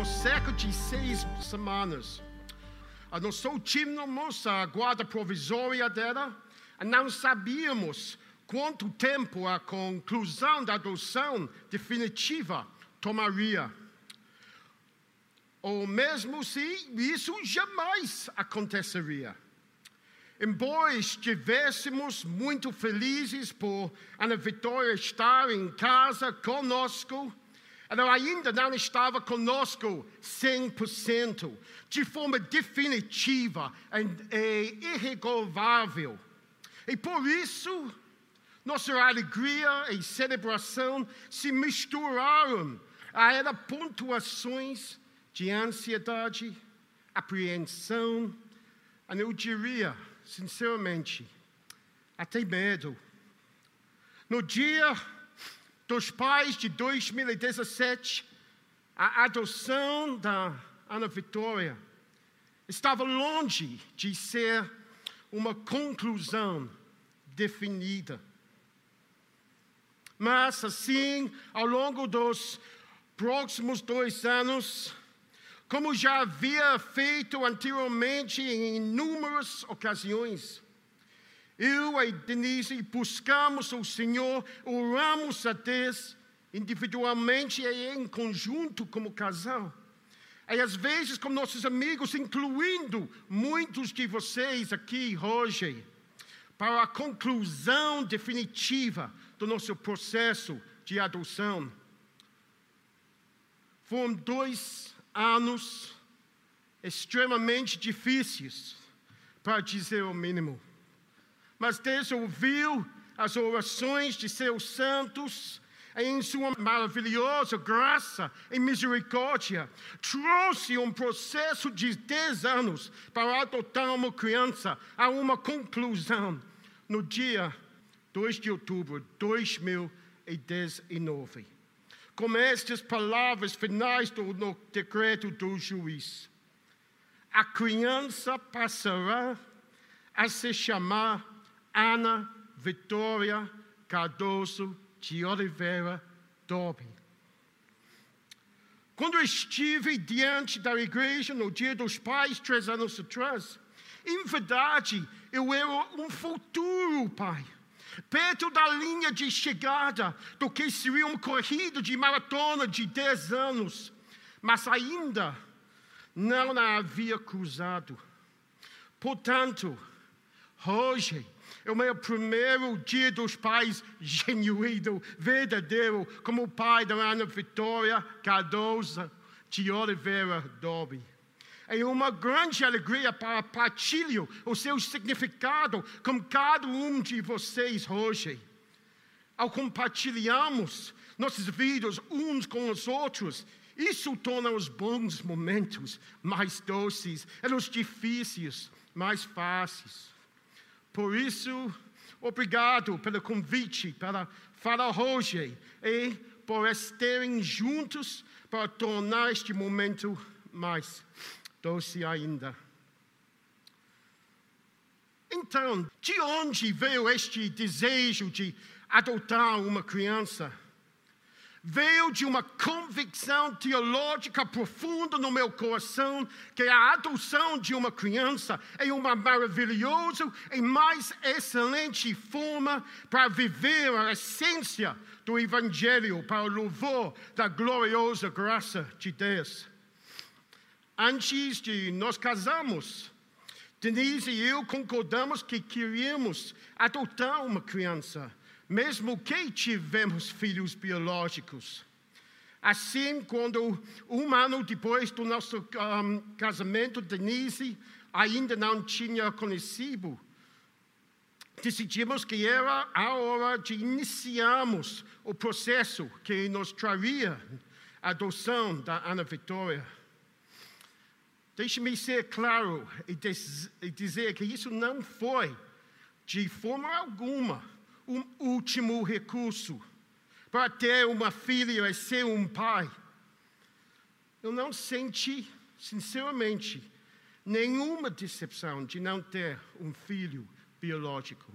por cerca de seis semanas. Nós só tínhamos a guarda provisória dela, não sabíamos quanto tempo a conclusão da adoção definitiva tomaria. Ou mesmo se isso jamais aconteceria. Embora estivéssemos muito felizes por Ana Vitória estar em casa conosco, ela ainda não estava conosco 100%, de forma definitiva e irrecusável. E por isso, nossa alegria e celebração se misturaram a ela pontuações de ansiedade, apreensão, eu diria, sinceramente, até medo. No dia dos pais de 2017, a adoção da Ana Vitória estava longe de ser uma conclusão definida. Mas, assim, ao longo dos próximos dois anos, como já havia feito anteriormente em inúmeras ocasiões, eu e Denise buscamos o Senhor, oramos a Deus individualmente e em conjunto como casal. E às vezes com nossos amigos, incluindo muitos de vocês aqui hoje, para a conclusão definitiva do nosso processo de adoção. Foram dois anos extremamente difíceis, para dizer o mínimo. Mas Deus ouviu as orações de seus santos em sua maravilhosa graça e misericórdia, trouxe um processo de 10 anos para adotar uma criança a uma conclusão no dia 2 de outubro de 2019. Com estas palavras finais do decreto do juiz: a criança passará a se chamar Ana Vitória Cardoso de Oliveira Dobbin. Quando estive diante da igreja no dia dos pais, três anos atrás, em verdade, eu era um futuro pai, perto da linha de chegada do que seria uma corrida de maratona de 10 anos, mas ainda não a havia cruzado. Portanto, hoje, é o meu primeiro dia dos pais genuíno, verdadeiro, como pai da Ana Vitória Cardoso de Oliveira Dobby. É uma grande alegria para partilhar o seu significado com cada um de vocês hoje. Ao compartilharmos nossas vidas uns com os outros, isso torna os bons momentos mais doces e os difíceis mais fáceis. Por isso, obrigado pelo convite para falar hoje e por estarem juntos para tornar este momento mais doce ainda. Então, de onde veio este desejo de adotar uma criança? Veio de uma convicção teológica profunda no meu coração que a adoção de uma criança é uma maravilhosa e mais excelente forma para viver a essência do Evangelho para o louvor da gloriosa graça de Deus. Antes de nós casarmos, Denise e eu concordamos que queríamos adotar uma criança mesmo que tivemos filhos biológicos. Assim, quando um ano depois do nosso um, casamento, Denise ainda não tinha conhecido, decidimos que era a hora de iniciarmos o processo que nos traria a adoção da Ana Vitória. Deixe-me ser claro e dizer que isso não foi, de forma alguma, um último recurso para ter uma filha e ser um pai. Eu não senti, sinceramente, nenhuma decepção de não ter um filho biológico.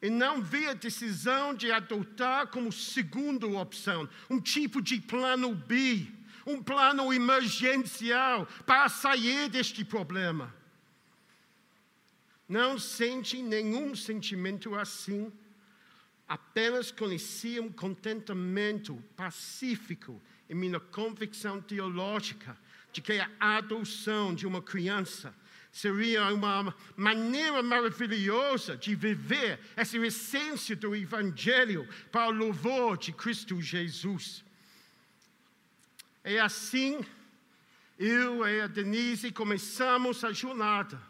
E não vi a decisão de adotar como segunda opção, um tipo de plano B, um plano emergencial para sair deste problema. Não sente nenhum sentimento assim, apenas conhecia um contentamento pacífico em minha convicção teológica de que a adoção de uma criança seria uma maneira maravilhosa de viver essa essência do Evangelho para o louvor de Cristo Jesus. É assim, eu e a Denise começamos a jornada.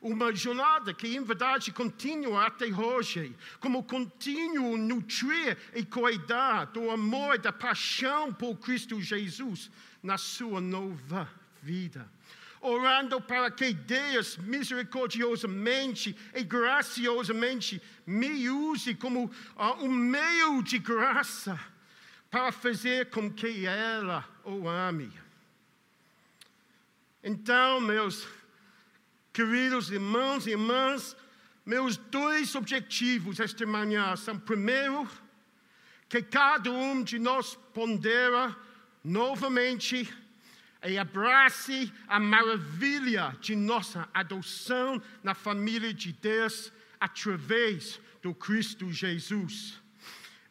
Uma jornada que, em verdade, continua até hoje, como continuo nutrir e cuidar do amor e da paixão por Cristo Jesus na sua nova vida orando para que Deus misericordiosamente e graciosamente me use como uh, um meio de graça para fazer com que ela o ame. Então, meus queridos irmãos e irmãs, meus dois objetivos esta manhã são: primeiro, que cada um de nós pondera novamente e abrace a maravilha de nossa adoção na família de Deus através do Cristo Jesus.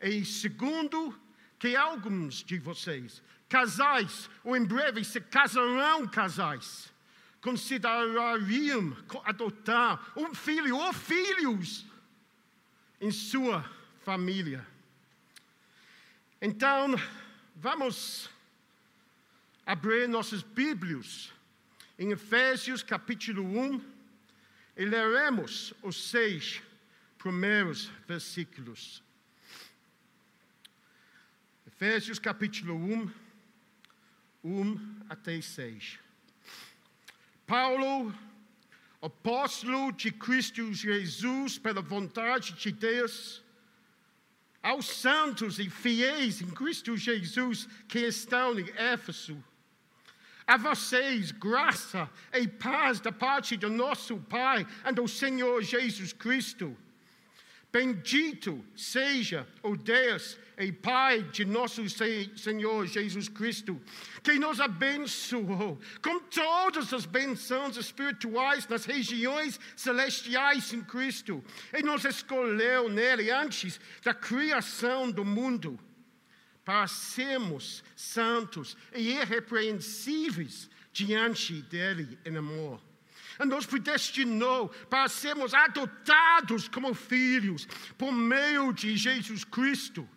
E segundo, que alguns de vocês, casais, ou em breve se casarão casais, considerariam adotar um filho ou filhos em sua família. Então, vamos abrir nossas Bíblias em Efésios capítulo 1 e leremos os seis primeiros versículos. Efésios capítulo 1, 1 até 6. Paulo, apóstolo de Cristo Jesus, pela vontade de Deus, aos santos e fiéis em Cristo Jesus que estão em Éfeso, a vocês graça e paz da parte do nosso Pai e do Senhor Jesus Cristo. Bendito seja o Deus e Pai de nosso Senhor Jesus Cristo, que nos abençoou com todas as bênçãos espirituais nas regiões celestiais em Cristo, e nos escolheu nele antes da criação do mundo para sermos santos e irrepreensíveis diante dele em amor. Nos predestinou para sermos adotados como filhos por meio de Jesus Cristo,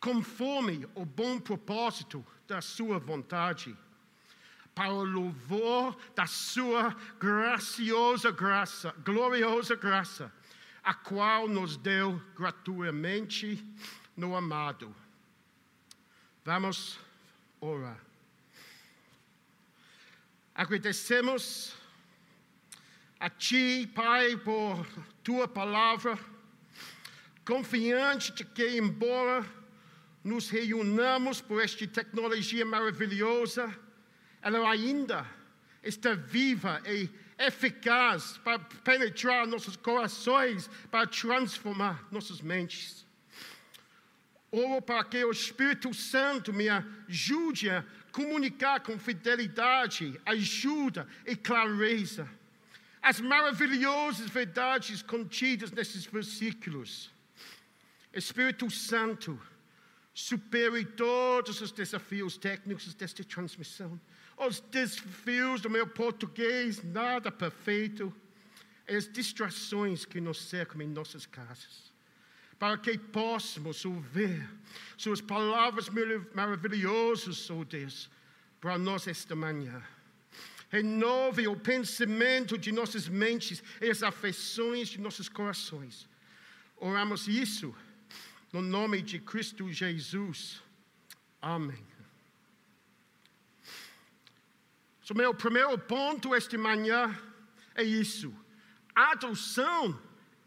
conforme o bom propósito da sua vontade, para o louvor da sua graciosa graça, gloriosa graça, a qual nos deu gratuitamente no amado Vamos orar. Agradecemos a Ti, Pai, por Tua palavra, confiante de que, embora nos reunamos por esta tecnologia maravilhosa, ela ainda está viva e eficaz para penetrar nossos corações, para transformar nossas mentes. Oro para que o Espírito Santo me ajude a comunicar com fidelidade, ajuda e clareza as maravilhosas verdades contidas nesses versículos. Espírito Santo, supere todos os desafios técnicos desta transmissão, os desafios do meu português, nada perfeito, as distrações que nos cercam em nossas casas para que possamos ouvir Suas palavras maravilhosas, oh Deus, para nós esta manhã. Renove o pensamento de nossas mentes e as afeições de nossos corações. Oramos isso no nome de Cristo Jesus. Amém. O meu primeiro ponto esta manhã é isso. Adoção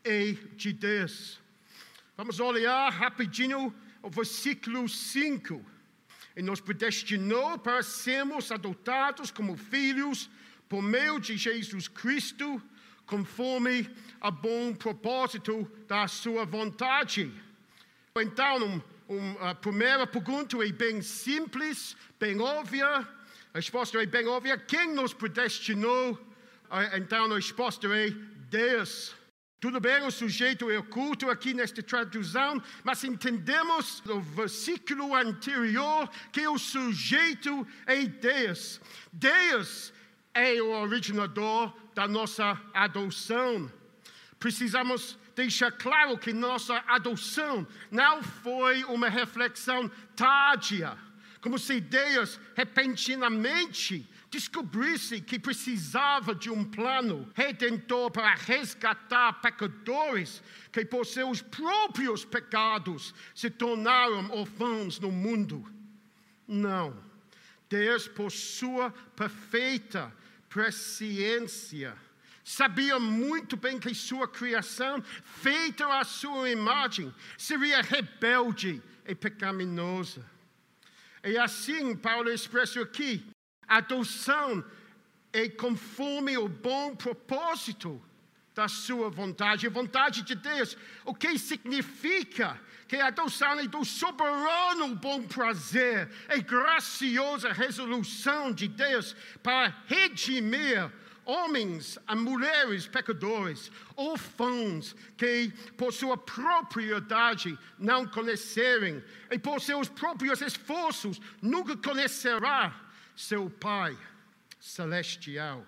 é de Deus. Vamos olhar rapidinho o versículo 5. E nos predestinou para sermos adotados como filhos por meio de Jesus Cristo, conforme a bom propósito da sua vontade. Então, um, a primeira pergunta é bem simples, bem óbvia. A resposta é bem óbvia. Quem nos predestinou? Ah, então a resposta é Deus. Tudo bem, o sujeito é oculto aqui nesta tradução, mas entendemos no versículo anterior que o sujeito é Deus. Deus é o originador da nossa adoção. Precisamos deixar claro que nossa adoção não foi uma reflexão tardia, como se Deus repentinamente descobrisse que precisava de um plano redentor para resgatar pecadores que, por seus próprios pecados, se tornaram órfãos no mundo. Não. Deus, por sua perfeita presciência, sabia muito bem que sua criação, feita à sua imagem, seria rebelde e pecaminosa. E assim, Paulo expressa aqui adoção é conforme o bom propósito da sua vontade, a vontade de Deus. O que significa que a adoção é do soberano bom prazer e graciosa resolução de Deus para redimir homens e mulheres pecadores, órfãos que por sua propriedade não conhecerem e por seus próprios esforços nunca conhecerá seu Pai celestial.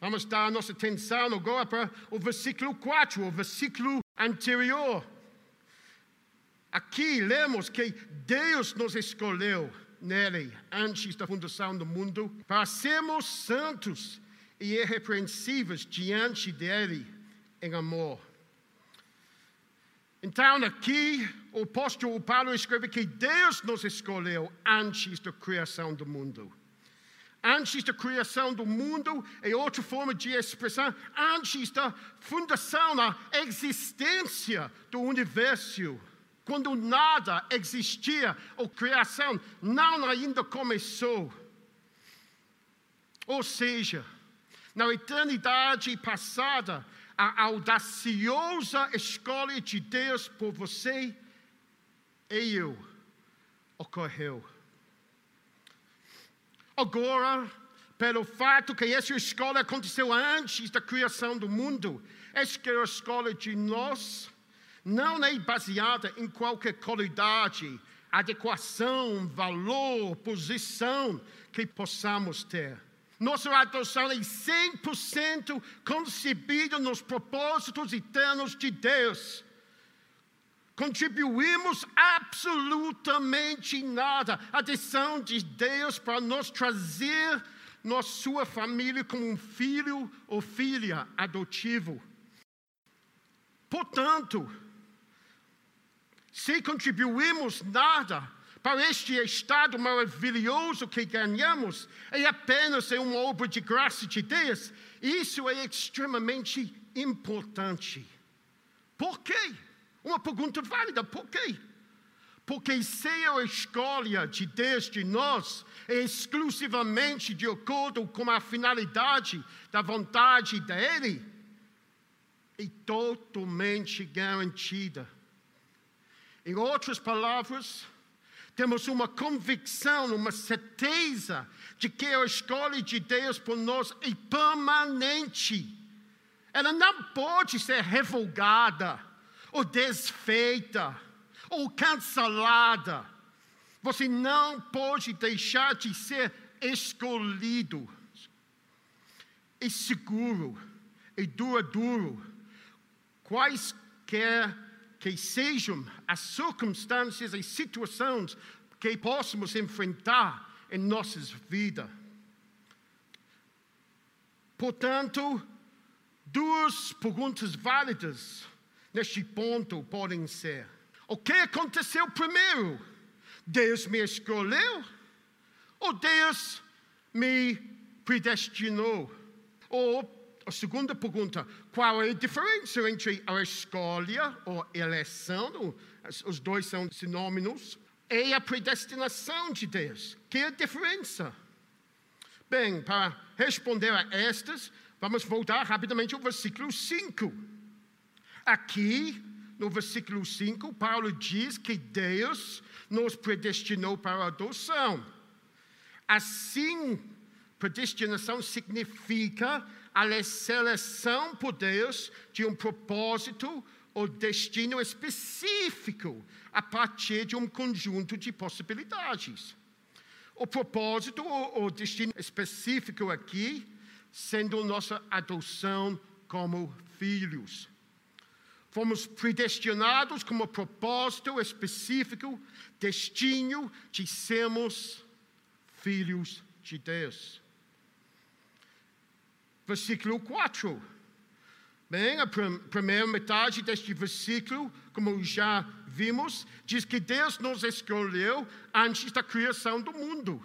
Vamos dar nossa atenção agora para o versículo 4, o versículo anterior. Aqui lemos que Deus nos escolheu nele antes da fundação do mundo para sermos santos e irrepreensíveis diante dele em amor. Então, aqui, o apóstolo Paulo escreve que Deus nos escolheu antes da criação do mundo. Antes da criação do mundo é outra forma de expressão, antes da fundação, da existência do universo. Quando nada existia, a criação não ainda começou. Ou seja, na eternidade passada, a audaciosa escolha de Deus por você eu ocorreu. Agora, pelo fato que essa escola aconteceu antes da criação do mundo, essa é a escola de nós não é baseada em qualquer qualidade, adequação, valor, posição que possamos ter. Nossa adoção é 100% concebida nos propósitos eternos de Deus. Contribuímos absolutamente nada. A decisão de Deus para nos trazer na sua família como um filho ou filha adotivo. Portanto, se contribuímos nada, para este estado maravilhoso que ganhamos é apenas uma obra de graça de Deus. Isso é extremamente importante. Por quê? Uma pergunta válida: por quê? Porque se a escolha de Deus de nós é exclusivamente de acordo com a finalidade da vontade dele, é totalmente garantida. Em outras palavras, temos uma convicção, uma certeza de que a escolha de Deus por nós é permanente. Ela não pode ser revogada, ou desfeita, ou cancelada. Você não pode deixar de ser escolhido. É seguro, é duradouro. Quaisquer que sejam as circunstâncias e situações que possamos enfrentar em nossas vidas. Portanto, duas perguntas válidas neste ponto podem ser: o que aconteceu primeiro? Deus me escolheu ou Deus me predestinou? Ou a segunda pergunta: qual é a diferença entre a escolha ou eleição? Os dois são sinônimos. E a predestinação de Deus. Que é a diferença? Bem, para responder a estas, vamos voltar rapidamente ao versículo 5. Aqui, no versículo 5, Paulo diz que Deus nos predestinou para a adoção. Assim, predestinação significa a seleção por Deus de um propósito ou destino específico a partir de um conjunto de possibilidades. O propósito ou destino específico aqui sendo nossa adoção como filhos. Fomos predestinados como propósito específico, destino de sermos filhos de Deus. Versículo 4. Bem, a primeira metade deste versículo, como já vimos, diz que Deus nos escolheu antes da criação do mundo.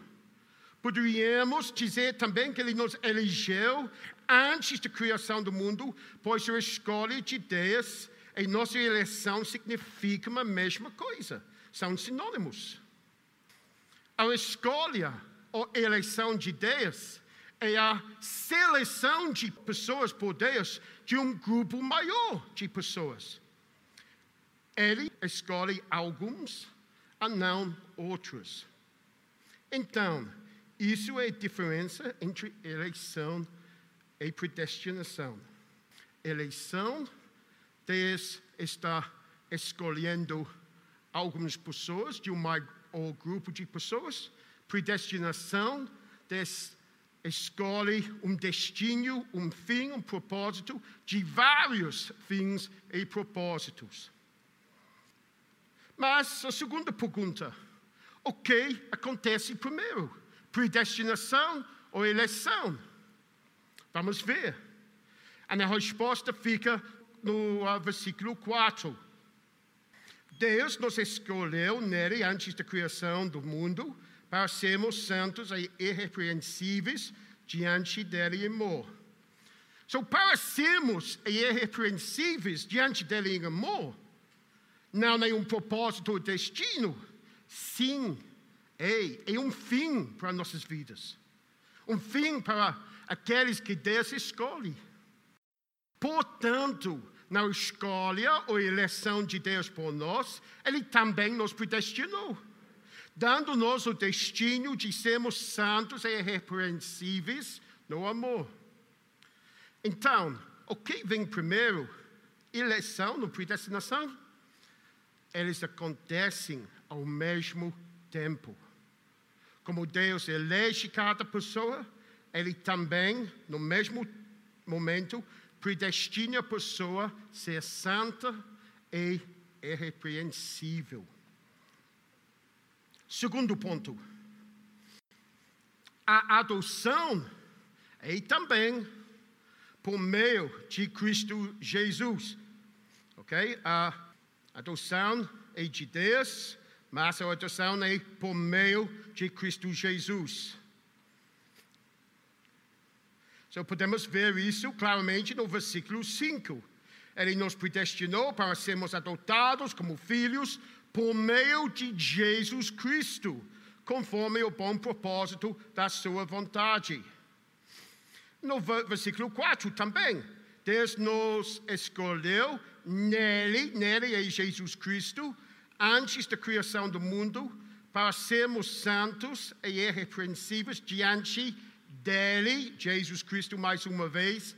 Poderíamos dizer também que Ele nos elegeu antes da criação do mundo, pois a escolha de Deus e nossa eleição significam a mesma coisa, são sinônimos. A escolha ou eleição de Deus é a seleção de pessoas por Deus de um grupo maior de pessoas. Ele escolhe alguns e não outros. Então, isso é a diferença entre eleição e predestinação. Eleição Deus está escolhendo algumas pessoas de um grupo de pessoas. Predestinação, Deus escolhe um destino, um fim, um propósito de vários fins e propósitos. Mas a segunda pergunta: o que acontece primeiro? Predestinação ou eleição? Vamos ver. A resposta fica no versículo 4. Deus nos escolheu nele antes da criação do mundo para sermos santos e irrepreensíveis diante dele em amor. So, para sermos irrepreensíveis diante dele em amor, não é um propósito ou destino, sim, é, é um fim para nossas vidas. Um fim para aqueles que Deus escolhe. Portanto, na escolha ou eleição de Deus por nós, Ele também nos predestinou, dando-nos o destino de sermos santos e irrepreensíveis no amor. Então, o que vem primeiro? Eleição ou predestinação? Eles acontecem ao mesmo tempo. Como Deus elege cada pessoa, Ele também, no mesmo momento, predestina a pessoa ser santa e irrepreensível. Segundo ponto, a adoção é também por meio de Cristo Jesus. Ok? A adoção é de Deus, mas a adoção é por meio de Cristo Jesus. Então podemos ver isso claramente no versículo 5. Ele nos predestinou para sermos adotados como filhos por meio de Jesus Cristo, conforme o bom propósito da sua vontade. No versículo 4 também, Deus nos escolheu nele, nele é Jesus Cristo, antes da criação do mundo, para sermos santos e irrepreensíveis diante de dele, Jesus Cristo, mais uma vez,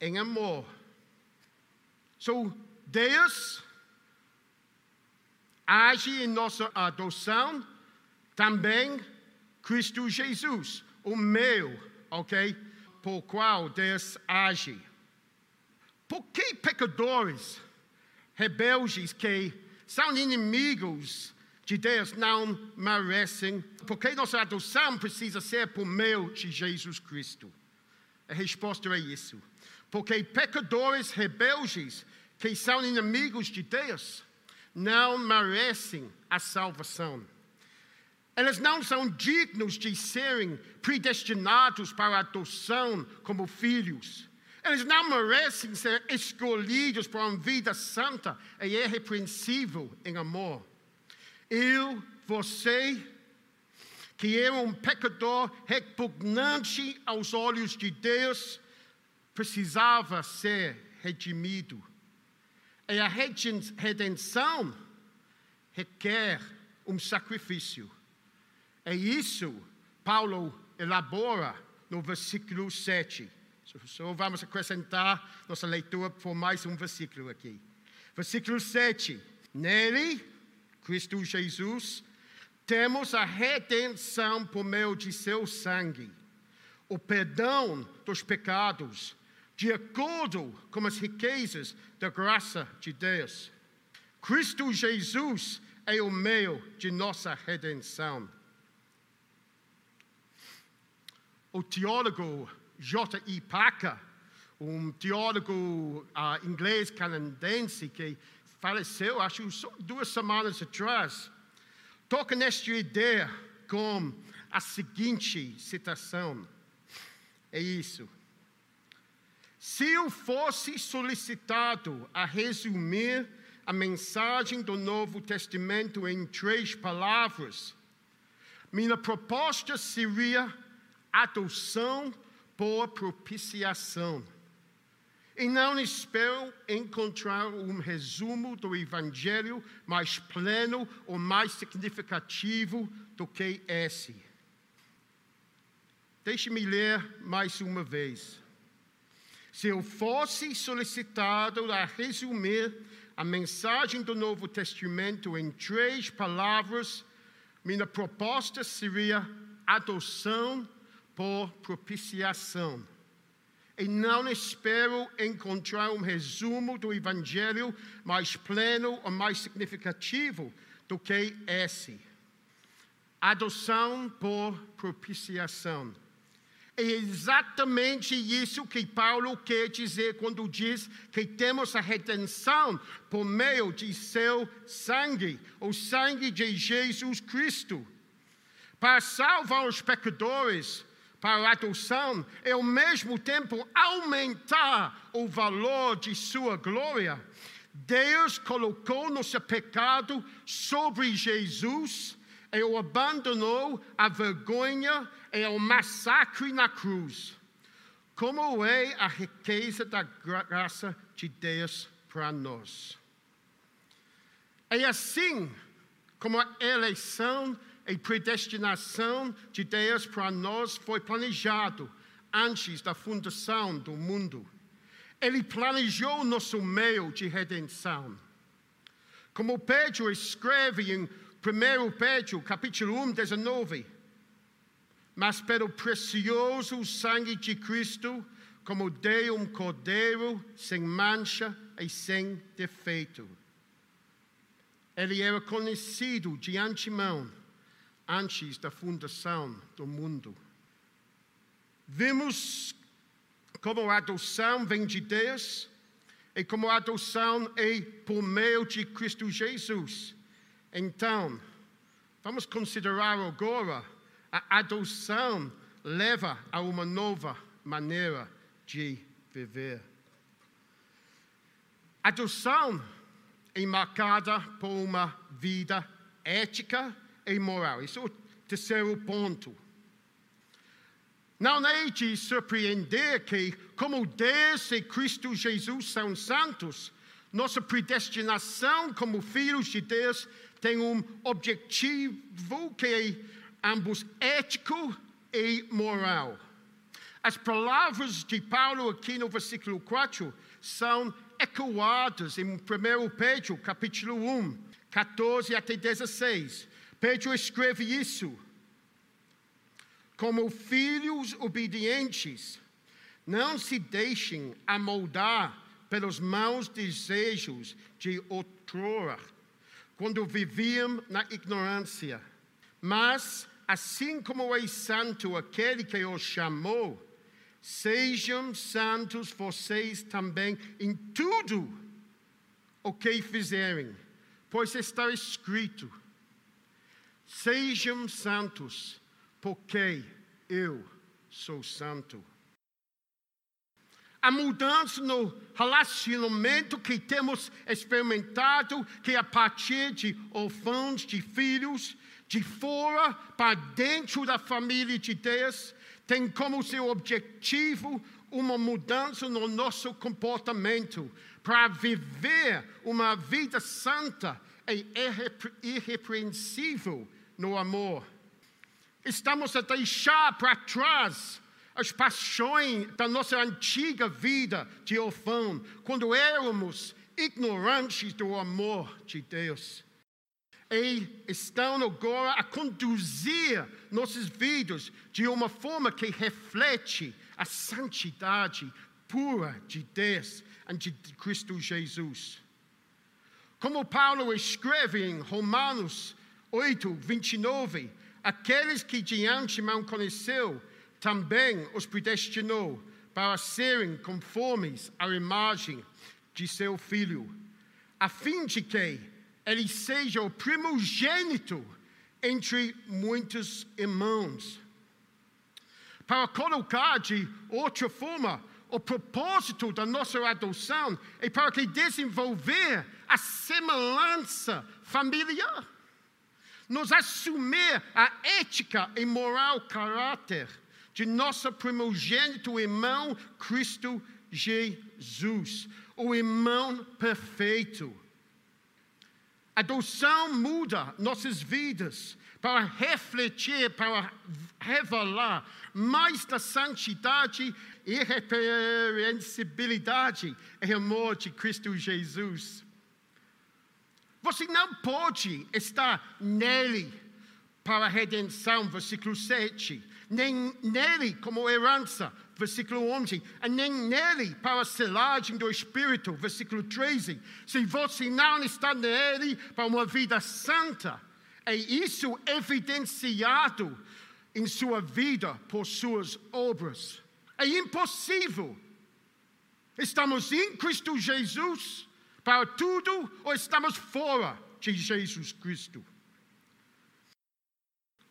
em amor. So, Deus age em nossa adoção, também Cristo Jesus, o meu, ok? Por qual Deus age. Por que pecadores, rebeldes que são inimigos de Deus não merecem, porque nossa adoção precisa ser por meio de Jesus Cristo. A resposta é isso. Porque pecadores rebeldes, que são inimigos de Deus, não merecem a salvação. Eles não são dignos de serem predestinados para a adoção como filhos. Eles não merecem ser escolhidos para uma vida santa e irrepreensível em amor. Eu, você, que é um pecador repugnante aos olhos de Deus, precisava ser redimido. E a redenção requer um sacrifício. É isso Paulo elabora no versículo 7. Só vamos acrescentar nossa leitura por mais um versículo aqui. Versículo 7. Nele, Cristo Jesus, temos a redenção por meio de seu sangue, o perdão dos pecados, de acordo com as riquezas da graça de Deus. Cristo Jesus é o meio de nossa redenção. O teólogo J.I. Packer, um teólogo uh, inglês canadense que faleceu, acho, só duas semanas atrás, toca nesta ideia com a seguinte citação: é isso. Se eu fosse solicitado a resumir a mensagem do Novo Testamento em três palavras, minha proposta seria adoção por propiciação. E não espero encontrar um resumo do Evangelho mais pleno ou mais significativo do que esse. Deixe-me ler mais uma vez. Se eu fosse solicitado a resumir a mensagem do Novo Testamento em três palavras, minha proposta seria adoção por propiciação. E não espero encontrar um resumo do Evangelho mais pleno ou mais significativo do que esse. Adoção por propiciação. É exatamente isso que Paulo quer dizer quando diz que temos a redenção por meio de seu sangue, o sangue de Jesus Cristo. Para salvar os pecadores, para a adoção e ao mesmo tempo aumentar o valor de sua glória. Deus colocou nosso pecado sobre Jesus e o abandonou à vergonha e ao massacre na cruz. Como é a riqueza da graça de Deus para nós. É assim como a eleição e predestinação de Deus para nós foi planejado antes da fundação do mundo. Ele planejou nosso meio de redenção. Como Pedro escreve em 1 Pedro, capítulo 1, 19. Mas pelo precioso sangue de Cristo, como de um cordeiro sem mancha e sem defeito. Ele era conhecido de antemão antes da fundação do mundo. Vimos como a adoção vem de Deus e como a adoção é por meio de Cristo Jesus. Então, vamos considerar agora a adoção leva a uma nova maneira de viver. A adoção é marcada por uma vida ética e moral. Esse é o terceiro ponto. Não é de surpreender que, como Deus e Cristo Jesus são santos, nossa predestinação como filhos de Deus tem um objetivo que é ambos ético e moral. As palavras de Paulo aqui no versículo 4 são ecoadas em 1 Pedro, capítulo 1, 14 até 16. Pedro escreve isso. Como filhos obedientes, não se deixem amoldar pelos maus desejos de outrora, quando viviam na ignorância. Mas, assim como é santo aquele que os chamou, sejam santos vocês também em tudo o que fizerem, pois está escrito: Sejam santos, porque eu sou santo. A mudança no relacionamento que temos experimentado, que a partir de órfãos, de filhos, de fora para dentro da família de Deus, tem como seu objetivo uma mudança no nosso comportamento para viver uma vida santa e irrepreensível no amor. Estamos a deixar para trás as paixões da nossa antiga vida de orfão, quando éramos ignorantes do amor de Deus. E estão agora a conduzir nossas vidas de uma forma que reflete a santidade pura de Deus e de Cristo Jesus. Como Paulo escreve em Romanos 8, 29, aqueles que de antemão conheceu, também os predestinou para serem conformes à imagem de seu filho, a fim de que ele seja o primogênito entre muitos irmãos. Para colocar de outra forma, o propósito da nossa adoção é para que desenvolver a semelhança familiar, nos assumir a ética e moral caráter de nosso primogênito irmão Cristo Jesus, o irmão perfeito. Adoção muda nossas vidas para refletir, para revelar mais da santidade irrepreensibilidade e amor de Cristo Jesus. Você não pode estar nele para a redenção, versículo 7, nem nele como herança, versículo 11, e nem nele para a selagem do Espírito, versículo 13. Se você não está nele para uma vida santa, é isso evidenciado em sua vida por suas obras. É impossível. Estamos em Cristo Jesus para tudo ou estamos fora de Jesus Cristo?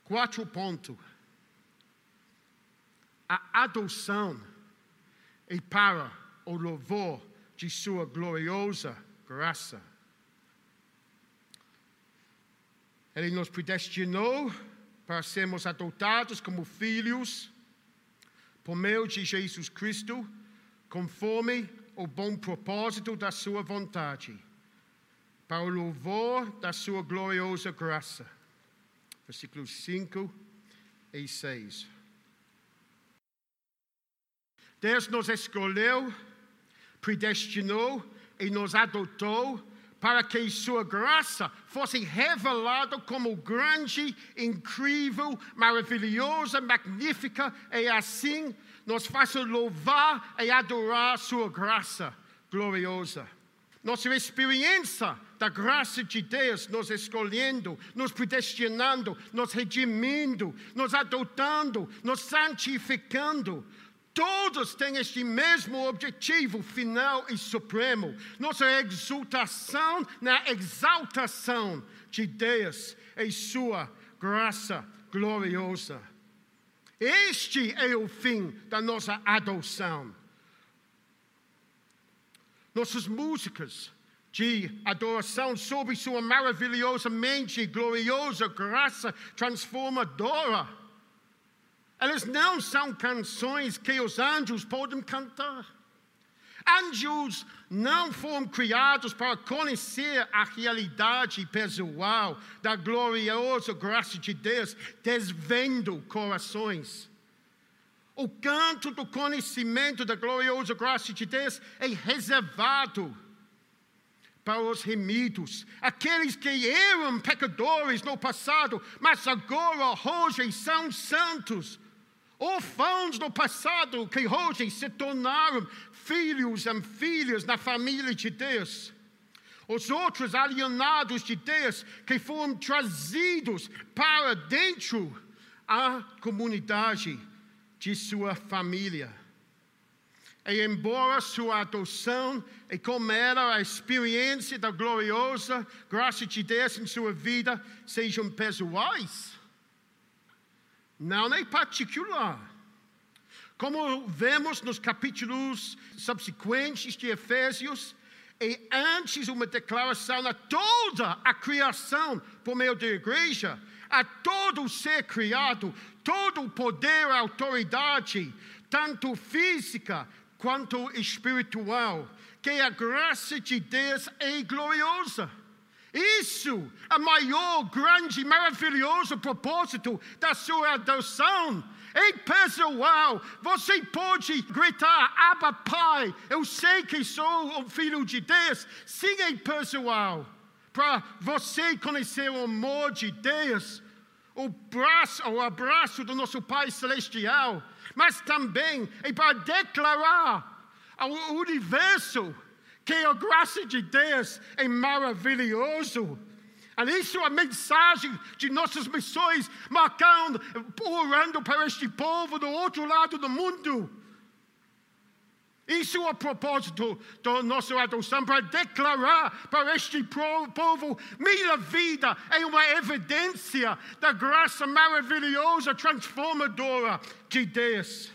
Quatro pontos a adoção e para o louvor de Sua gloriosa graça. Ele nos predestinou para sermos adotados como filhos por meio de Jesus Cristo, conforme o bom propósito da Sua vontade, para o louvor da Sua gloriosa graça. Versículos 5 e 6. Deus nos escolheu, predestinou e nos adotou para que Sua graça fosse revelada como grande, incrível, maravilhosa, magnífica, e assim nos faça louvar e adorar Sua graça gloriosa. Nossa experiência da graça de Deus nos escolhendo, nos predestinando, nos redimindo, nos adotando, nos santificando, Todos têm este mesmo objetivo final e supremo: nossa exultação na exaltação de Deus e Sua graça gloriosa. Este é o fim da nossa adoção. Nossas músicas de adoração sobre Sua maravilhosamente gloriosa graça transformadora elas não são canções que os anjos podem cantar. Anjos não foram criados para conhecer a realidade pessoal da gloriosa graça de Deus, desvendo corações. O canto do conhecimento da gloriosa graça de Deus é reservado para os remidos, aqueles que eram pecadores no passado, mas agora hoje são santos órfãos do passado que hoje se tornaram filhos e filhas na família de Deus. Os outros alienados de Deus que foram trazidos para dentro da comunidade de sua família. E embora sua adoção e como era a experiência da gloriosa graça de Deus em sua vida sejam pessoais, não é particular. Como vemos nos capítulos subsequentes de Efésios, e antes uma declaração a toda a criação por meio da igreja, a todo ser criado, todo o poder, a autoridade, tanto física quanto espiritual, que a graça de Deus é gloriosa. Isso, a maior, grande, maravilhoso propósito da sua adoção. É pessoal, você pode gritar, Abba Pai, eu sei que sou o filho de Deus. Sim, é pessoal. Para você conhecer o amor de Deus, o braço, o abraço do nosso Pai Celestial, mas também é para declarar ao universo que a graça de Deus é maravilhoso. E isso é a mensagem de nossas missões, marcando, orando para este povo do outro lado do mundo. Isso é o propósito da nossa adoção, para declarar para este povo: minha vida é uma evidência da graça maravilhosa, transformadora de Deus.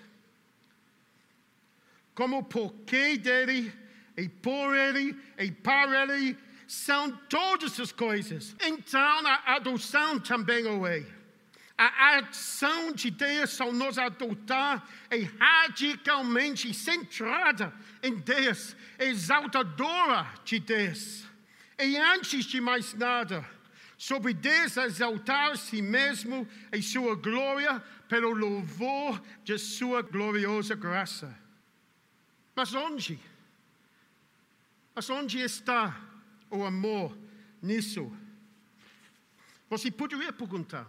Como porquê dele e por Ele e para Ele são todas as coisas. Então a adoção também o é. A ação de Deus ao nos adotar é radicalmente centrada em Deus, exaltadora de Deus. E antes de mais nada, sobre Deus exaltar si mesmo e sua glória pelo louvor de sua gloriosa graça. Mas onde? Mas onde está o amor nisso? Você poderia perguntar: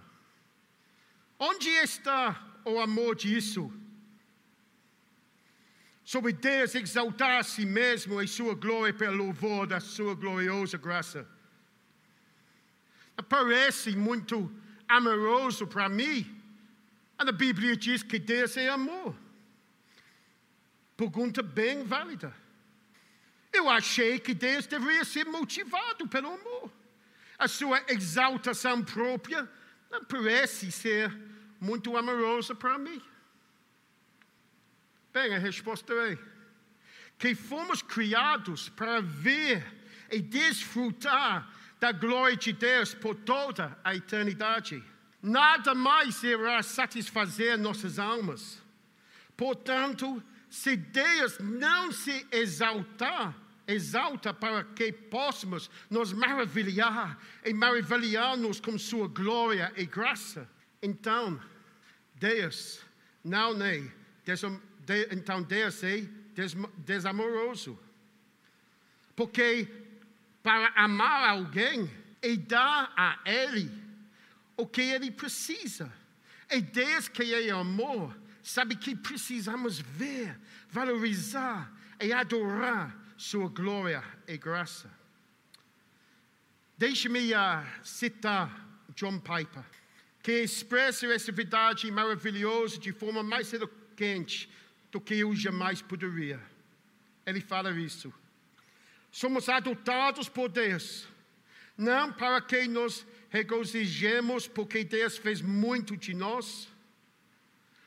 onde está o amor disso? Sobre Deus exaltar a si mesmo e sua glória pelo louvor da sua gloriosa graça. Parece muito amoroso para mim. A Bíblia diz que Deus é amor. Pergunta bem válida. Eu achei que Deus deveria ser motivado pelo amor. A sua exaltação própria não parece ser muito amorosa para mim. Bem, a resposta é que fomos criados para ver e desfrutar da glória de Deus por toda a eternidade. Nada mais irá satisfazer nossas almas. Portanto, se Deus não se exaltar, exalta para que possamos nos maravilhar e maravilhar-nos com Sua glória e graça. Então, Deus não é, então Deus é desamoroso. Porque para amar alguém e dar a Ele o que Ele precisa. E Deus que é amor, sabe que precisamos ver, valorizar e adorar sua glória e graça. Deixe-me uh, citar John Piper, que expressa essa verdade maravilhosa de forma mais eloquente do que eu jamais poderia. Ele fala isso. Somos adotados por Deus, não para que nos regozijemos porque Deus fez muito de nós.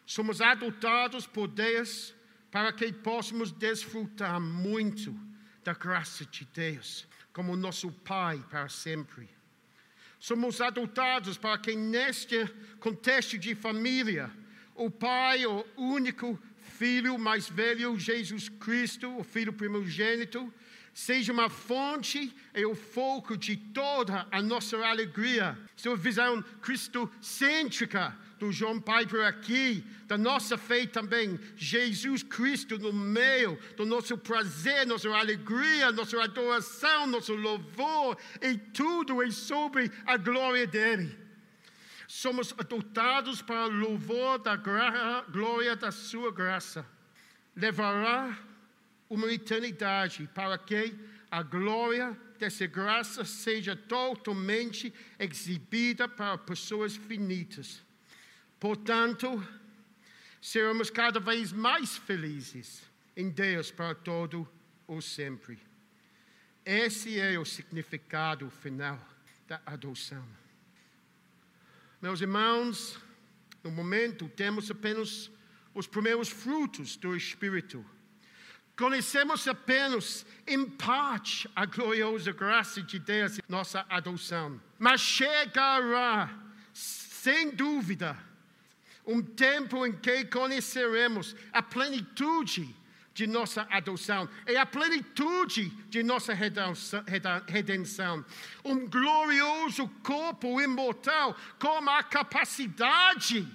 Somos adotados por Deus para que possamos desfrutar muito da graça de Deus, como nosso Pai para sempre. Somos adotados para que, neste contexto de família, o Pai, o único Filho mais velho, Jesus Cristo, o Filho primogênito, seja uma fonte e o foco de toda a nossa alegria. Sua visão cristocêntrica do João Piper aqui, da nossa fé também, Jesus Cristo no meio do nosso prazer, nossa alegria, nossa adoração, nosso louvor, e tudo é sobre a glória dele. Somos adotados para o louvor da glória da sua graça. Levará uma eternidade para que a glória dessa graça seja totalmente exibida para pessoas finitas Portanto, seremos cada vez mais felizes em Deus para todo o sempre. Esse é o significado final da adoção. Meus irmãos, no momento temos apenas os primeiros frutos do Espírito. Conhecemos apenas em parte a gloriosa graça de Deus, nossa adoção. Mas chegará, sem dúvida, um tempo em que conheceremos a plenitude de nossa adoção e a plenitude de nossa redenção. Um glorioso corpo imortal com a capacidade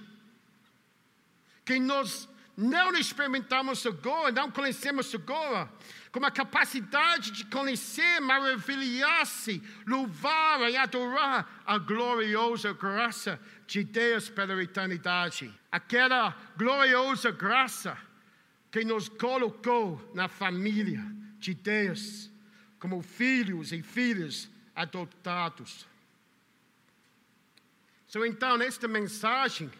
que nós não experimentamos agora, não conhecemos agora, com a capacidade de conhecer, maravilhar-se, louvar e adorar a gloriosa graça de Deus pela eternidade. Aquela gloriosa graça que nos colocou na família de Deus como filhos e filhas adotados. Então, nesta mensagem,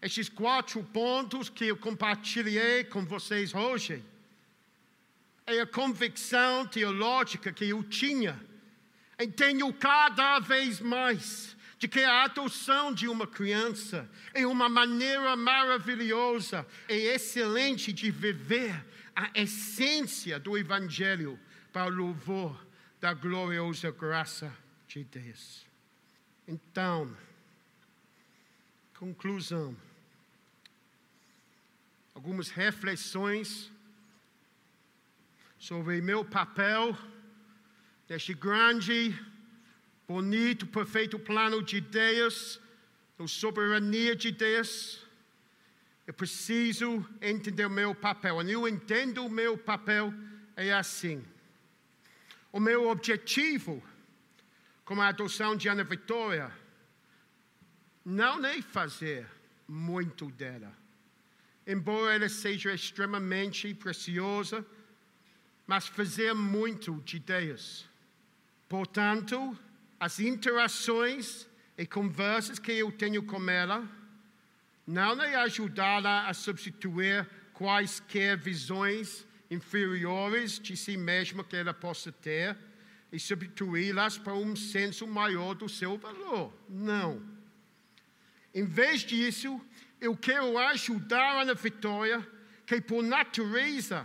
estes quatro pontos que eu compartilhei com vocês hoje, é a convicção teológica que eu tinha, e tenho cada vez mais, de que a adoção de uma criança é uma maneira maravilhosa e excelente de viver a essência do Evangelho para o louvor da gloriosa graça de Deus. Então, conclusão algumas reflexões sobre meu papel neste grande, bonito, perfeito plano de Deus, na soberania de Deus. Eu preciso entender o meu papel. E eu entendo o meu papel é assim. O meu objetivo, como a adoção de Ana Vitória, não é fazer muito dela embora ela seja extremamente preciosa, mas fazer muito de Deus. Portanto, as interações e conversas que eu tenho com ela não é ajudá-la a substituir quaisquer visões inferiores de si mesma que ela possa ter e substituí-las para um senso maior do seu valor. Não. Em vez disso, eu quero ajudar na vitória, que por natureza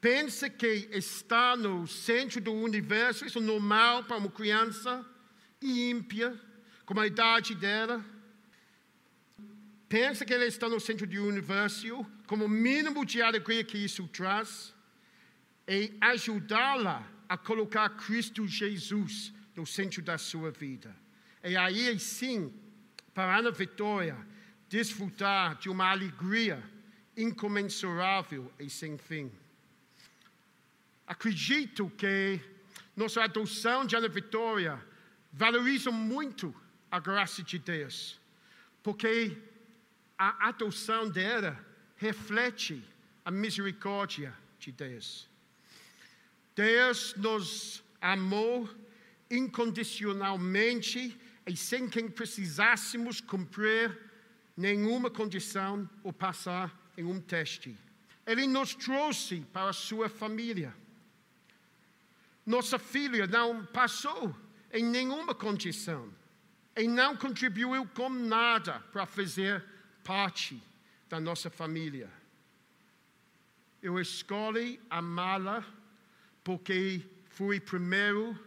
pensa que está no centro do universo, isso é normal para uma criança ímpia, com a idade dela. Pensa que ela está no centro do universo, como mínimo de alegria que isso traz, e ajudá-la a colocar Cristo Jesus no centro da sua vida. E aí sim, para Ana Vitória, desfrutar de uma alegria incomensurável e sem fim. Acredito que nossa adoção de Ana Vitória valoriza muito a graça de Deus, porque a adoção dela reflete a misericórdia de Deus. Deus nos amou incondicionalmente e sem que precisássemos cumprir nenhuma condição ou passar em um teste. Ele nos trouxe para a sua família. Nossa filha não passou em nenhuma condição e não contribuiu com nada para fazer parte da nossa família. Eu escolhi amá-la porque fui primeiro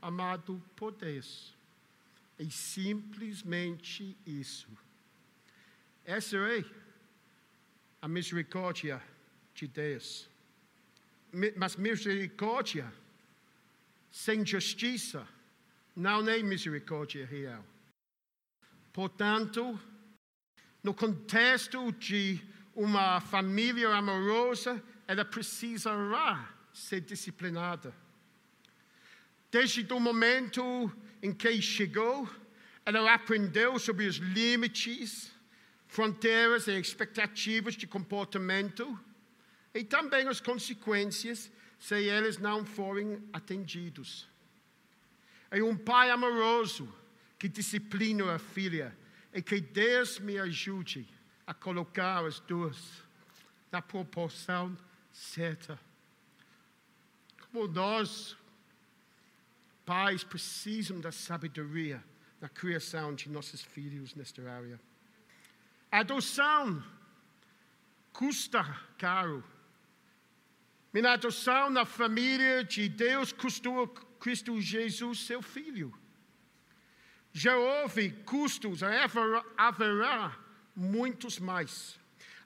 amado por Deus. E simplesmente isso. Essa é a misericórdia de Deus. Mas misericórdia sem justiça não é misericórdia real. Portanto, no contexto de uma família amorosa, ela precisará ser disciplinada. Desde o momento em que chegou, ela aprendeu sobre os limites fronteiras e expectativas de comportamento e também as consequências se eles não forem atendidos. É um pai amoroso que disciplina a filha e que Deus me ajude a colocar as duas na proporção certa. Como nós, pais, precisamos da sabedoria na criação de nossos filhos nesta área. Adoção custa caro. Minha adoção na família de Deus custou Cristo Jesus, seu Filho. Já houve custos, haverá muitos mais.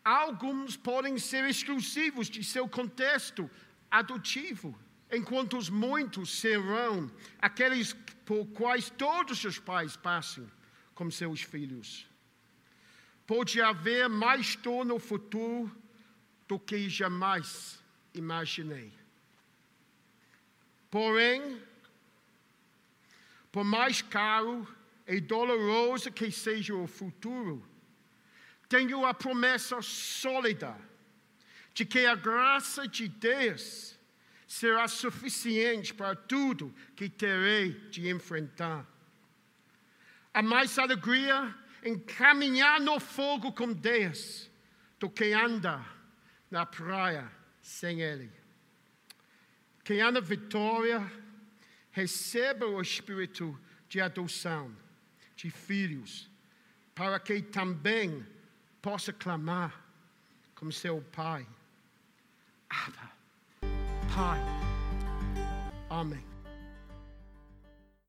Alguns podem ser exclusivos de seu contexto adotivo, enquanto os muitos serão aqueles por quais todos os pais passam como seus filhos. Pode haver mais dor no futuro do que jamais imaginei. Porém, por mais caro e doloroso que seja o futuro, tenho a promessa sólida de que a graça de Deus será suficiente para tudo que terei de enfrentar. Há mais alegria em caminhar no fogo com Deus do que andar na praia sem Ele. Quem anda vitória, receba o espírito de adoção de filhos, para que também possa clamar como seu pai. Abba, Pai. Amém.